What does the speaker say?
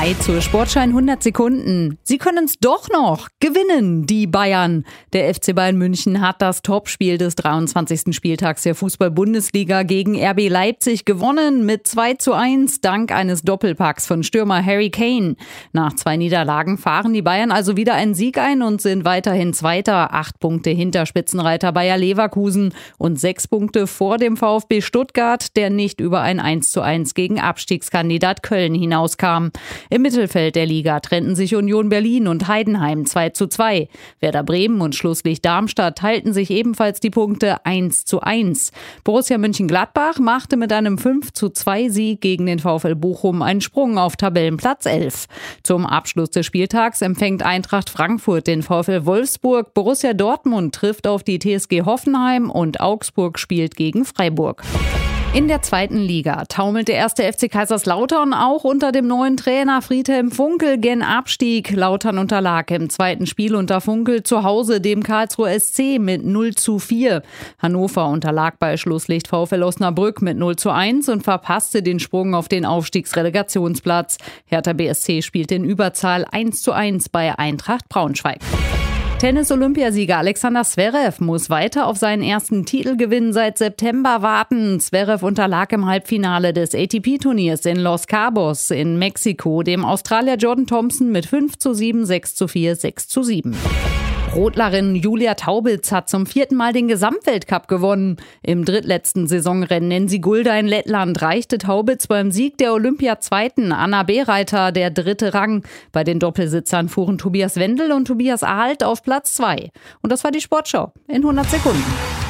Hi zur Sportschein 100 Sekunden. Sie können es doch noch gewinnen, die Bayern. Der FC Bayern München hat das Topspiel des 23. Spieltags der Fußball-Bundesliga gegen RB Leipzig gewonnen mit 2 zu 1 dank eines Doppelpacks von Stürmer Harry Kane. Nach zwei Niederlagen fahren die Bayern also wieder einen Sieg ein und sind weiterhin Zweiter. Acht Punkte hinter Spitzenreiter Bayer Leverkusen und sechs Punkte vor dem VfB Stuttgart, der nicht über ein 1 zu 1 gegen Abstiegskandidat Köln hinauskam. Im Mittelfeld der Liga trennten sich Union Berlin und Heidenheim 2 zu 2. Werder Bremen und Schlusslicht Darmstadt teilten sich ebenfalls die Punkte 1 zu 1. Borussia Mönchengladbach machte mit einem 5 zu 2 Sieg gegen den VfL Bochum einen Sprung auf Tabellenplatz 11. Zum Abschluss des Spieltags empfängt Eintracht Frankfurt den VfL Wolfsburg. Borussia Dortmund trifft auf die TSG Hoffenheim und Augsburg spielt gegen Freiburg. In der zweiten Liga taumelt der erste FC Kaiserslautern auch unter dem neuen Trainer Friedhelm Funkel gen Abstieg. Lautern unterlag im zweiten Spiel unter Funkel zu Hause dem Karlsruhe SC mit 0 zu 4. Hannover unterlag bei Schlusslicht VfL Osnabrück mit 0 zu 1 und verpasste den Sprung auf den Aufstiegsrelegationsplatz. Hertha BSC spielt in Überzahl 1 zu 1 bei Eintracht Braunschweig. Tennis-Olympiasieger Alexander Zverev muss weiter auf seinen ersten Titelgewinn seit September warten. Zverev unterlag im Halbfinale des ATP-Turniers in Los Cabos in Mexiko dem Australier Jordan Thompson mit 5 zu 7, 6 zu 4, 6 zu 7. Rodlerin Julia Taubitz hat zum vierten Mal den Gesamtweltcup gewonnen. Im drittletzten Saisonrennen in Sigulda in Lettland reichte Taubitz beim Sieg der Olympia-Zweiten Anna Bereiter der dritte Rang. Bei den Doppelsitzern fuhren Tobias Wendel und Tobias Ahlt auf Platz zwei. Und das war die Sportschau in 100 Sekunden.